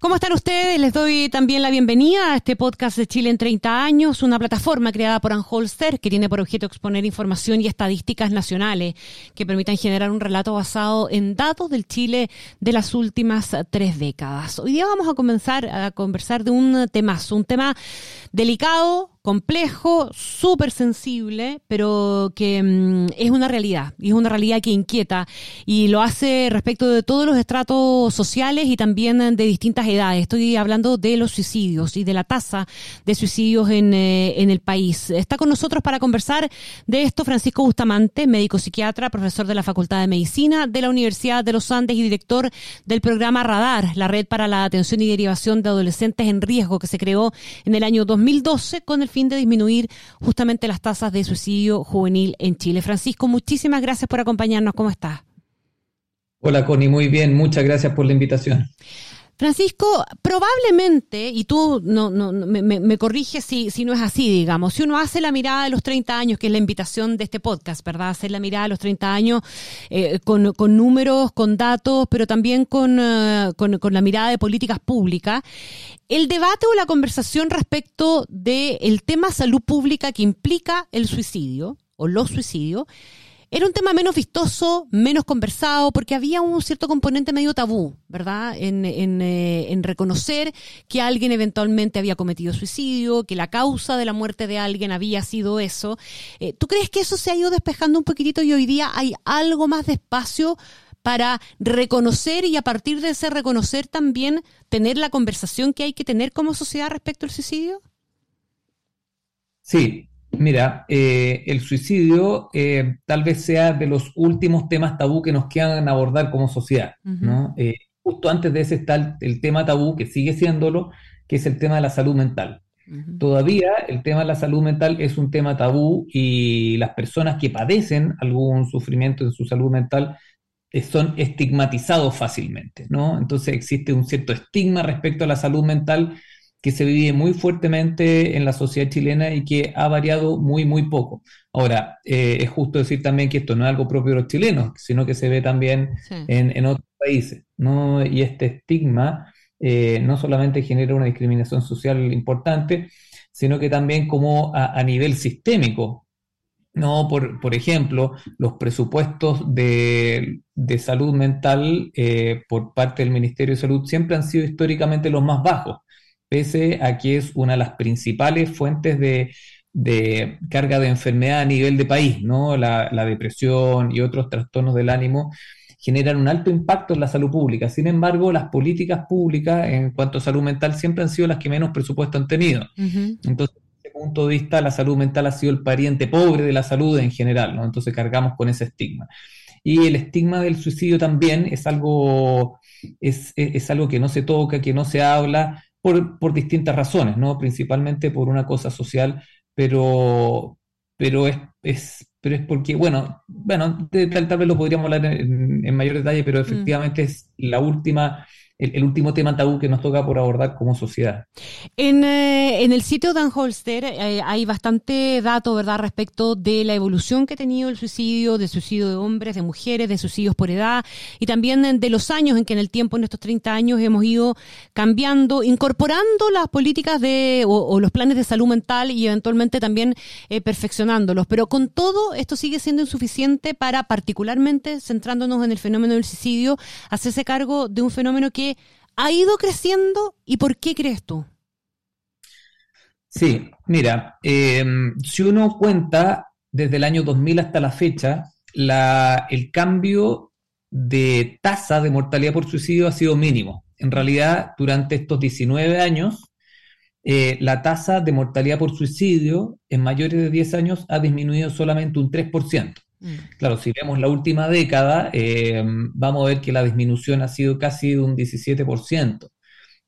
¿Cómo están ustedes? Les doy también la bienvenida a este podcast de Chile en 30 años, una plataforma creada por Anholster que tiene por objeto exponer información y estadísticas nacionales que permitan generar un relato basado en datos del Chile de las últimas tres décadas. Hoy día vamos a comenzar a conversar de un temazo, un tema delicado, complejo, súper sensible, pero que mm, es una realidad, y es una realidad que inquieta, y lo hace respecto de todos los estratos sociales y también de distintas edades. Estoy hablando de los suicidios y de la tasa de suicidios en, eh, en el país. Está con nosotros para conversar de esto Francisco Bustamante, médico psiquiatra, profesor de la Facultad de Medicina de la Universidad de los Andes y director del programa Radar, la red para la atención y derivación de adolescentes en riesgo que se creó en el año 2012 con el fin de disminuir justamente las tasas de suicidio juvenil en Chile. Francisco, muchísimas gracias por acompañarnos. ¿Cómo estás? Hola, Connie, muy bien. Muchas gracias por la invitación. Francisco, probablemente, y tú no, no, me, me, corriges si, si no es así, digamos, si uno hace la mirada de los 30 años, que es la invitación de este podcast, ¿verdad? Hacer la mirada de los 30 años eh, con, con, números, con datos, pero también con, uh, con, con, la mirada de políticas públicas, el debate o la conversación respecto del tema salud pública que implica el suicidio o los suicidios, era un tema menos vistoso, menos conversado, porque había un cierto componente medio tabú, ¿verdad? En, en, eh, en, reconocer que alguien eventualmente había cometido suicidio, que la causa de la muerte de alguien había sido eso. Eh, ¿Tú crees que eso se ha ido despejando un poquitito y hoy día hay algo más de espacio para reconocer y a partir de ese reconocer también tener la conversación que hay que tener como sociedad respecto al suicidio? Sí, Mira, eh, el suicidio eh, tal vez sea de los últimos temas tabú que nos quedan abordar como sociedad, ¿no? Eh, justo antes de ese está el, tema tabú, que sigue siéndolo, que es el tema de la salud mental. Todavía el tema de la salud mental es un tema tabú y las personas que padecen algún sufrimiento en su salud mental son estigmatizados fácilmente, ¿no? Entonces existe un cierto estigma respecto a la salud mental que se vive muy fuertemente en la sociedad chilena y que ha variado muy, muy poco. Ahora, eh, es justo decir también que esto no es algo propio de los chilenos, sino que se ve también en, otros países, ¿no? Y este estigma eh, no solamente genera una discriminación social importante, sino que también como a, nivel sistémico, ¿no? Por, por, ejemplo, los presupuestos de, salud mental eh, por parte del Ministerio de Salud siempre han sido históricamente los más bajos pese a que es una de las principales fuentes de, carga de enfermedad a nivel de país, ¿no? La, depresión y otros trastornos del ánimo generan un alto impacto en la salud pública. Sin embargo, las políticas públicas en cuanto a salud mental siempre han sido las que menos presupuesto han tenido. Entonces, desde ese punto de vista, la salud mental ha sido el pariente pobre de la salud en general, ¿no? Entonces cargamos con ese estigma. Y el estigma del suicidio también es algo, es, es algo que no se toca, que no se habla, por, por distintas razones, ¿no? Principalmente por una cosa social, pero, pero es, es, pero es porque, bueno, bueno, tal, tal vez lo podríamos hablar en, en mayor detalle, pero mm. efectivamente es la última el, último tema tabú que nos toca por abordar como sociedad. En, eh, en el sitio de Holster eh, hay bastante dato, ¿verdad?, respecto de la evolución que ha tenido el suicidio, de suicidio de hombres, de mujeres, de suicidios por edad, y también de los años en que en el tiempo, en estos 30 años, hemos ido cambiando, incorporando las políticas de, o, los planes de salud mental y eventualmente también eh, perfeccionándolos. Pero con todo, esto sigue siendo insuficiente para, particularmente, centrándonos en el fenómeno del suicidio, hacerse cargo de un fenómeno que ha ido creciendo y por qué crees tú? Sí, mira, eh, si uno cuenta desde el año 2000 hasta la fecha, el cambio de tasa de mortalidad por suicidio ha sido mínimo. En realidad, durante estos 19 años, eh, la tasa de mortalidad por suicidio en mayores de 10 años ha disminuido solamente un 3%. Mm. Claro, si vemos la última década, eh, vamos a ver que la disminución ha sido casi de un 17%.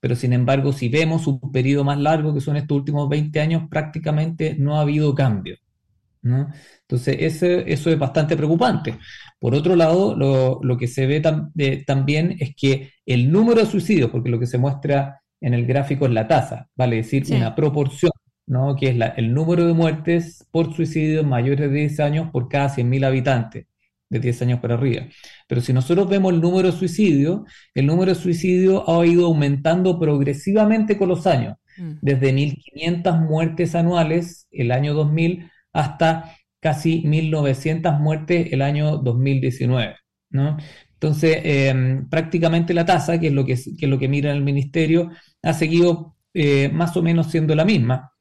Pero sin embargo, si vemos un periodo más largo, que son estos últimos 20 años, prácticamente no ha habido cambio. Entonces, ese, eso es bastante preocupante. Por otro lado, lo, que se ve también es que el número de suicidios, porque lo que se muestra en el gráfico es la tasa, vale decir, una proporción, ¿no? que es la, el número de muertes por suicidio mayores de 10 años por cada 100.000 habitantes, de 10 años para arriba. Pero si nosotros vemos el número de suicidios, el número de suicidios ha ido aumentando progresivamente con los años, mm. desde 1.500 muertes anuales el año 2000 hasta casi 1.900 muertes el año 2019. ¿no? Entonces, em, prácticamente la tasa, que es lo que, es lo que mira el ministerio, ha seguido eh, más o menos siendo la misma,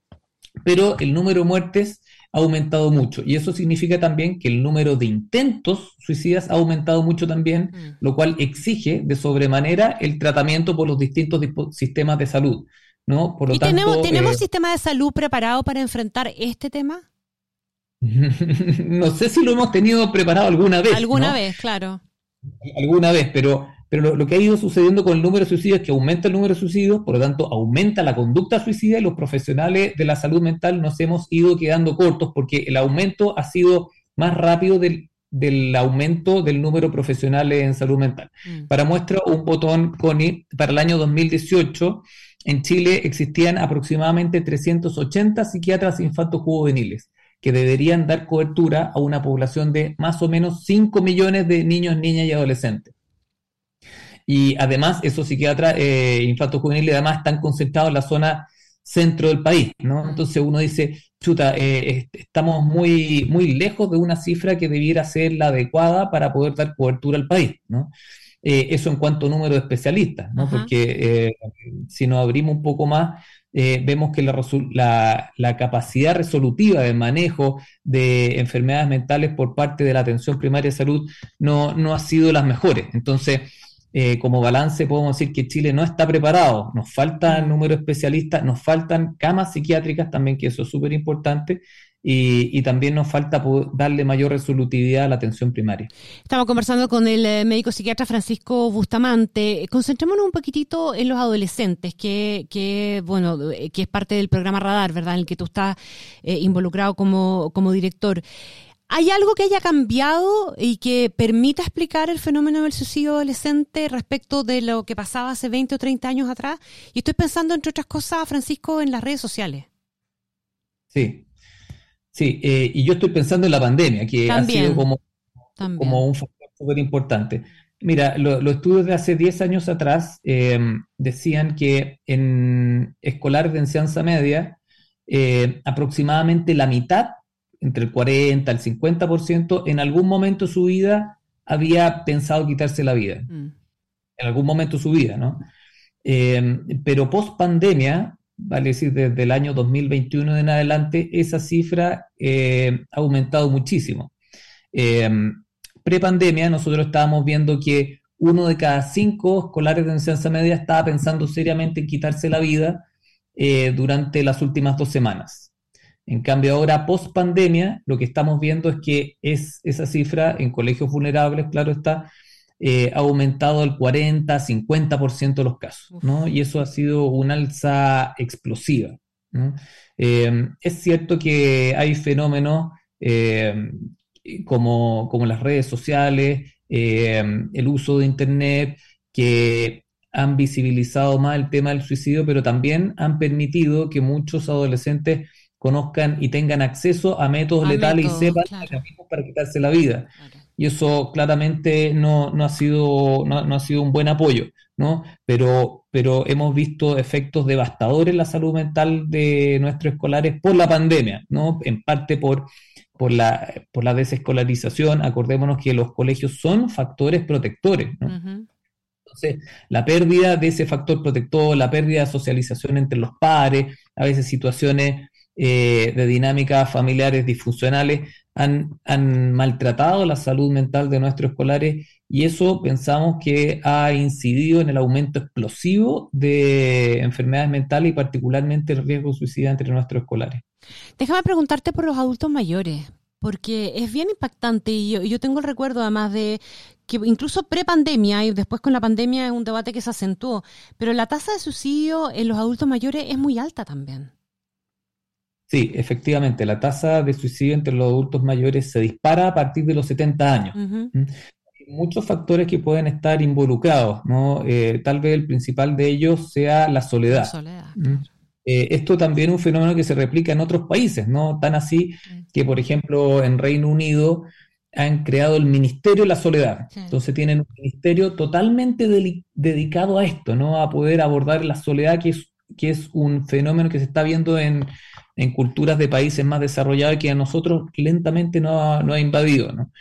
pero el número de muertes ha aumentado mucho y eso significa también que el número de intentos suicidas ha aumentado mucho también, mm. lo cual exige de sobremanera el tratamiento por los distintos sistemas de salud. ¿no? Por lo ¿Y tenemos, ¿tenemos eh, sistema de salud preparado para enfrentar este tema? no sé si lo hemos tenido preparado alguna vez. Alguna vez, claro. Alguna vez, pero, pero lo, que ha ido sucediendo con el número de suicidios es que aumenta el número de suicidios, por lo tanto aumenta la conducta suicida y los profesionales de la salud mental nos hemos ido quedando cortos porque el aumento ha sido más rápido del, aumento del número de profesionales en salud mental. Mm. Para muestra un botón, Connie, para el año 2018 en Chile existían aproximadamente 380 psiquiatras infantos juveniles que deberían dar cobertura a una población de más o menos 5 millones de niños, niñas y adolescentes. Y además, esos psiquiatras eh, infantos juveniles además están concentrados en la zona centro del país, ¿no? Entonces uno dice, chuta, eh, estamos muy, muy lejos de una cifra que debiera ser la adecuada para poder dar cobertura al país, ¿no? Eh, eso en cuanto a número de especialistas, ¿no? Porque eh, si nos abrimos un poco más, vemos que la, la, capacidad resolutiva de manejo de enfermedades mentales por parte de la atención primaria de salud no, no ha sido las mejores. Entonces, eh, como balance podemos decir que Chile no está preparado, nos falta número de especialistas, nos faltan camas psiquiátricas también, que eso es súper importante, y, también nos falta darle mayor resolutividad a la atención primaria. Estamos conversando con el eh, médico psiquiatra Francisco Bustamante. Concentrémonos un poquitito en los adolescentes, que, que bueno, que es parte del programa Radar, ¿verdad? En el que tú estás eh, involucrado como, como director. ¿Hay algo que haya cambiado y que permita explicar el fenómeno del suicidio adolescente respecto de lo que pasaba hace 20 o 30 años atrás? Y estoy pensando, entre otras cosas, Francisco, en las redes sociales. Sí, sí, eh, y yo estoy pensando en la pandemia, que ha sido como, como un factor súper importante. Mira, los estudios de hace 10 años atrás em, decían que en escolares de enseñanza media, eh, aproximadamente la mitad entre el 40 al 50%, en algún momento de su vida había pensado quitarse la vida. Mm. En algún momento de su vida, ¿no? Em, pero post pandemia, vale decir, desde el año 2021 en adelante, esa cifra eh, ha aumentado muchísimo. Eh, Pre-pandemia, nosotros estábamos viendo que uno de cada cinco escolares de enseñanza media estaba pensando seriamente en quitarse la vida eh, durante las últimas dos semanas. En cambio, ahora, post pandemia, lo que estamos viendo es que es, esa cifra en colegios vulnerables, claro está, eh, ha aumentado al 40, 50% de los casos, ¿no? Y eso ha sido una alza explosiva. Em, es cierto que hay fenómenos em, como, como, las redes sociales, em, el uso de Internet, que han visibilizado más el tema del suicidio, pero también han permitido que muchos adolescentes conozcan y tengan acceso a métodos letales y sepan mecanismos para quitarse la vida. Y eso claramente no, no ha sido, no, ha sido un buen apoyo, ¿no? Pero, pero hemos visto efectos devastadores en la salud mental de nuestros escolares por la pandemia, ¿no? En parte por, por, la, por la desescolarización. Acordémonos que los colegios son factores protectores, ¿no? Entonces, la pérdida de ese factor protector, la pérdida de socialización entre los pares, a veces situaciones eh, de dinámicas familiares disfuncionales han, han, maltratado la salud mental de nuestros escolares y eso pensamos que ha incidido en el aumento explosivo de enfermedades mentales y particularmente el riesgo suicida entre nuestros escolares. Déjame preguntarte por los adultos mayores, porque es bien impactante y yo, yo tengo el recuerdo además de que incluso pre-pandemia y después con la pandemia es un debate que se acentuó, pero la tasa de suicidio en los adultos mayores es muy alta también. Sí, efectivamente, la tasa de suicidio entre los adultos mayores se dispara a partir de los 70 años. Hay muchos factores que pueden estar involucrados, ¿no? Eh, tal vez el principal de ellos sea la soledad. Eh, esto también es un fenómeno que se replica en otros países, ¿no? Tan así que, por ejemplo, en Reino Unido han creado el Ministerio de la Soledad. Entonces tienen un ministerio totalmente dedicado a esto, ¿no? A poder abordar la soledad, que es, que es un fenómeno que se está viendo en, en culturas de países más desarrollados que a nosotros lentamente no ha, invadido, ¿no?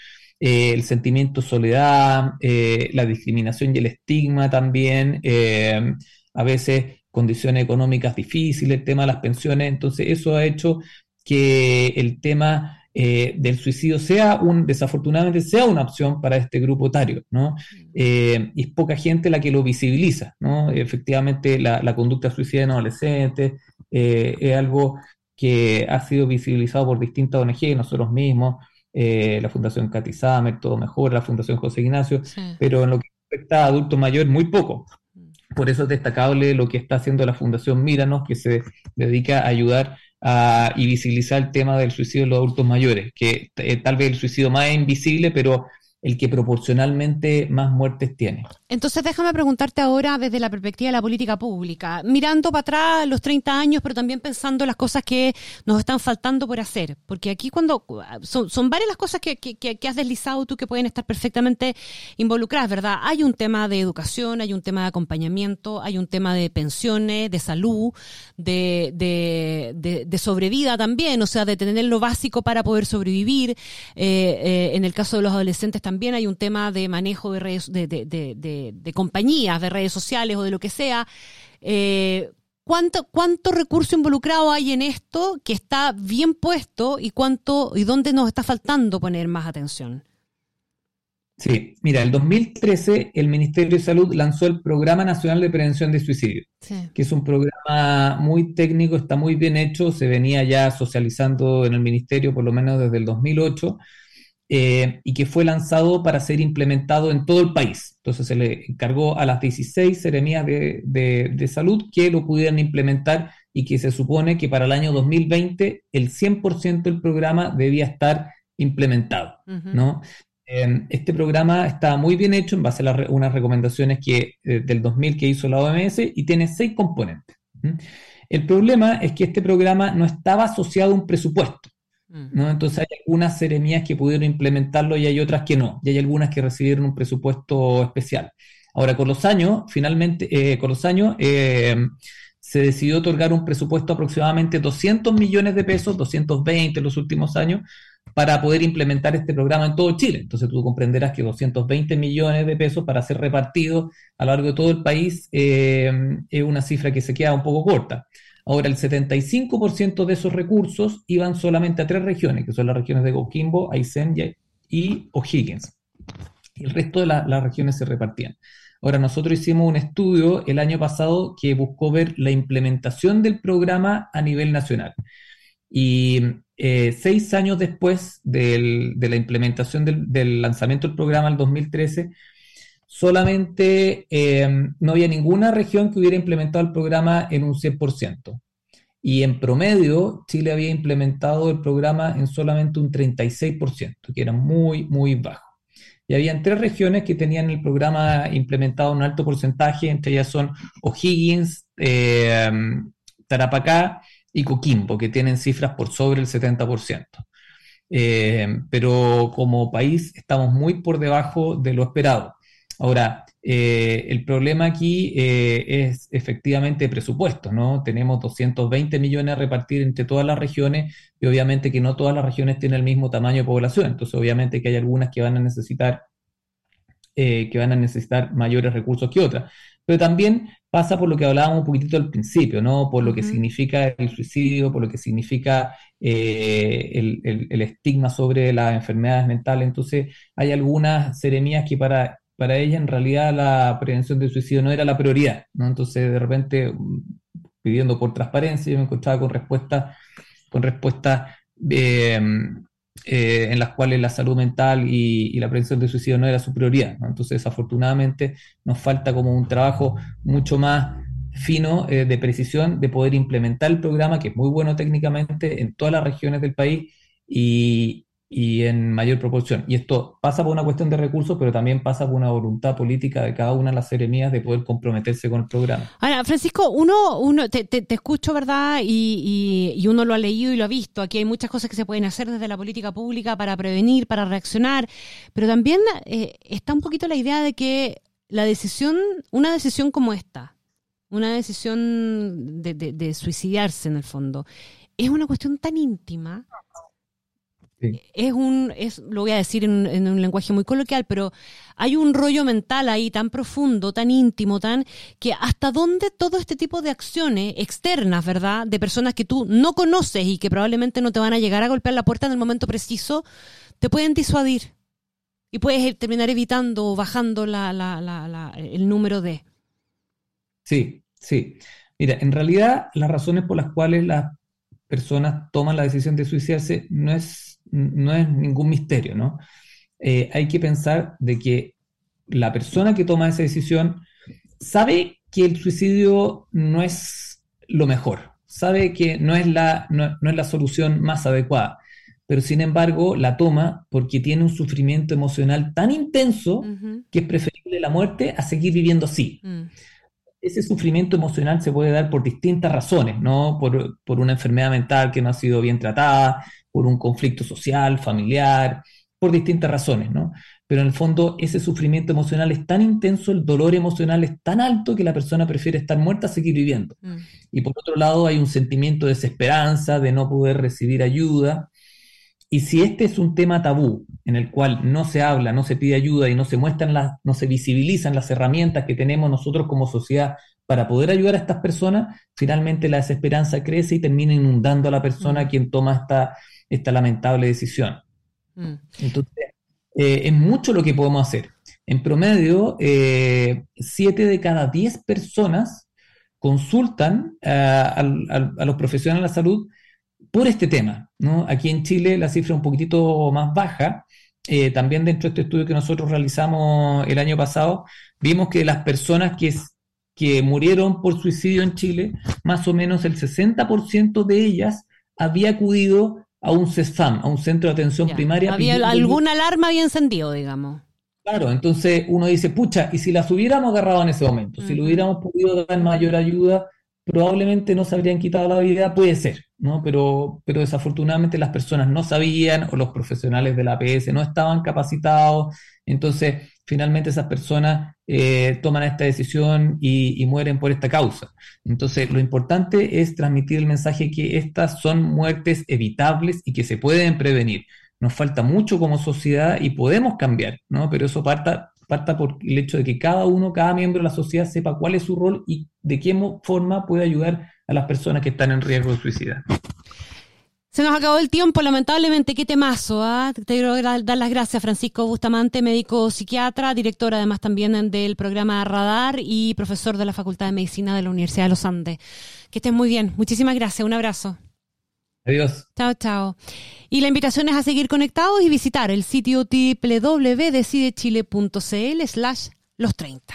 Eh, el sentimiento de soledad, eh, la discriminación y el estigma también, eh, a veces condiciones económicas difíciles, el tema de las pensiones, entonces eso ha hecho que el tema del suicidio sea un, desafortunadamente, sea una opción para este grupo etario, ¿no? y es poca gente la que lo visibiliza, ¿no? Efectivamente, la, la conducta suicida en adolescentes es algo que ha sido visibilizado por distintas ONG, nosotros mismos, eh, la Fundación Katy Samer, Todo Mejor, la Fundación José Ignacio, pero en lo que respecta a adultos mayores, muy poco. Mm. Por eso es destacable lo que está haciendo la Fundación Míranos, que se dedica a ayudar a, y visibilizar el tema del suicidio de los adultos mayores, que eh, tal vez el suicidio más invisible, pero el que proporcionalmente más muertes tiene. Entonces déjame preguntarte ahora desde la perspectiva de la política pública, mirando para atrás los 30 años, pero también pensando las cosas que nos están faltando por hacer, porque aquí cuando son, varias las cosas que, que, has deslizado tú que pueden estar perfectamente involucradas, ¿verdad? Hay un tema de educación, hay un tema de acompañamiento, hay un tema de pensiones, de salud, de, de, de, sobrevida también, o sea, de tener lo básico para poder sobrevivir. Eh, eh, en el caso de los adolescentes hay un tema de manejo de redes, de, de, de, de compañías, de redes sociales o de lo que sea. Eh, ¿Cuánto, ¿Cuánto recurso involucrado hay en esto que está bien puesto y cuánto y dónde nos está faltando poner más atención? Sí, mira, el 2013 el Ministerio de Salud lanzó el Programa Nacional de Prevención de Suicidio, que es un programa muy técnico, está muy bien hecho, se venía ya socializando en el Ministerio por lo menos desde el 2008 eh, y que fue lanzado para ser implementado en todo el país. Entonces se le encargó a las 16 seremías de, salud que lo pudieran implementar y que se supone que para el año 2020 el 100% del programa debía estar implementado, ¿no? Em, este programa está muy bien hecho en base a unas recomendaciones que, eh, del 2000 que hizo la OMS y tiene seis componentes. El problema es que este programa no estaba asociado a un presupuesto. ¿No? Entonces hay algunas seremías que pudieron implementarlo y hay otras que no, y hay algunas que recibieron un presupuesto especial. Ahora, con los años, finalmente, eh, con los años, eh, se decidió otorgar un presupuesto aproximadamente 200 millones de pesos, 220 en los últimos años, para poder implementar este programa en todo Chile. Entonces tú comprenderás que 220 millones de pesos para ser repartidos a lo largo de todo el país eh, es una cifra que se queda un poco corta. Ahora, el 75% de esos recursos iban solamente a tres regiones, que son las regiones de Coquimbo, Aysén y O'Higgins. El resto de las regiones se repartían. Ahora, nosotros hicimos un estudio el año pasado que buscó ver la implementación del programa a nivel nacional. Y eh, seis años después de la implementación del, del, lanzamiento del programa, el 2013, solamente em, no había ninguna región que hubiera implementado el programa en un 100%. Y en promedio, Chile había implementado el programa en solamente un 36%, que era muy, muy bajo. Y habían tres regiones que tenían el programa implementado en un alto porcentaje, entre ellas son O'Higgins, em, Tarapacá y Coquimbo, que tienen cifras por sobre el 70%. Em, pero como país estamos muy por debajo de lo esperado. Ahora, eh, el problema aquí eh, es efectivamente presupuesto, ¿no? Tenemos 220 millones a repartir entre todas las regiones y obviamente que no todas las regiones tienen el mismo tamaño de población, entonces obviamente que hay algunas que van a necesitar eh, que van a necesitar mayores recursos que otras. Pero también pasa por lo que hablábamos un poquitito al principio, ¿no? Por lo que significa el suicidio, por lo que significa el, el estigma sobre las enfermedades mentales. Entonces, hay algunas seremías que para para ella en realidad la prevención del suicidio no era la prioridad, ¿no? Entonces de repente pidiendo por transparencia yo me encontraba con respuestas con respuestas eh, eh, en las cuales la salud mental y, la prevención del suicidio no era su prioridad, Entonces desafortunadamente nos falta como un trabajo mucho más fino de precisión de poder implementar el programa, que es muy bueno técnicamente en todas las regiones del país y, y en mayor proporción. Y esto pasa por una cuestión de recursos, pero también pasa por una voluntad política de cada una de las seremías de poder comprometerse con el programa. Ahora, Francisco, uno, uno te, te, escucho, ¿verdad? Y, y, uno lo ha leído y lo ha visto. Aquí hay muchas cosas que se pueden hacer desde la política pública para prevenir, para reaccionar, pero también eh, está un poquito la idea de que la decisión, una decisión como esta, una decisión de, de, de suicidarse en el fondo, es una cuestión tan íntima es un, es, lo voy a decir en, un lenguaje muy coloquial, pero hay un rollo mental ahí tan profundo, tan íntimo, tan que hasta dónde todo este tipo de acciones externas, ¿verdad? De personas que tú no conoces y que probablemente no te van a llegar a golpear la puerta en el momento preciso, te pueden disuadir y puedes terminar evitando o bajando la, la, la, el número de. Sí, sí. Mira, en realidad las razones por las cuales las personas toman la decisión de suicidarse no es no es ningún misterio, ¿no? Eh, hay que pensar de que la persona que toma esa decisión sabe que el suicidio no es lo mejor, sabe que no es la, no, es la solución más adecuada, pero sin embargo la toma porque tiene un sufrimiento emocional tan intenso que es preferible la muerte a seguir viviendo así. Mm. Ese sufrimiento emocional se puede dar por distintas razones, ¿no? Por, por, una enfermedad mental que no ha sido bien tratada, por un conflicto social, familiar, por distintas razones, ¿no? Pero en el fondo ese sufrimiento emocional es tan intenso, el dolor emocional es tan alto que la persona prefiere estar muerta a seguir viviendo. Mm. Y por otro lado hay un sentimiento de desesperanza, de no poder recibir ayuda. Y si este es un tema tabú, en el cual no se habla, no se pide ayuda y no se muestran las, no se visibilizan las herramientas que tenemos nosotros como sociedad para poder ayudar a estas personas, finalmente la desesperanza crece y termina inundando a la persona mm. quien toma esta, esta lamentable decisión. Mm. Entonces, eh, es mucho lo que podemos hacer. En promedio, eh, siete de cada diez personas consultan eh, a, los profesionales de la salud por este tema. ¿no? Aquí en Chile la cifra es un poquitito más baja. también dentro de este estudio que nosotros realizamos el año pasado, vimos que las personas que, que murieron por suicidio en Chile, más o menos el 60% de ellas había acudido a un CESFAM, a un centro de atención primaria. Había alguna alarma había encendido, digamos. Claro, entonces uno dice, pucha, y si las hubiéramos agarrado en ese momento, si le hubiéramos podido dar mayor ayuda, probablemente no se habrían quitado la vida, puede ser, ¿no? Pero, pero desafortunadamente las personas no sabían o los profesionales de la APS no estaban capacitados, entonces finalmente esas personas eh, toman esta decisión y, mueren por esta causa. Entonces, lo importante es transmitir el mensaje que estas son muertes evitables y que se pueden prevenir. Nos falta mucho como sociedad y podemos cambiar, ¿no? Pero eso parta, parta por el hecho de que cada uno, cada miembro de la sociedad sepa cuál es su rol y de qué forma puede ayudar a las personas que están en riesgo de suicidio. Se nos acabó el tiempo, lamentablemente, qué temazo. ¿ah? Te quiero dar las gracias, Francisco Bustamante, médico psiquiatra, director además también del programa Radar y profesor de la Facultad de Medicina de la Universidad de los Andes. Que estén muy bien. Muchísimas gracias. Un abrazo. Adiós. Chao, chao. Y la invitación es a seguir conectados y visitar el sitio www.decidechile.cl slash los 30.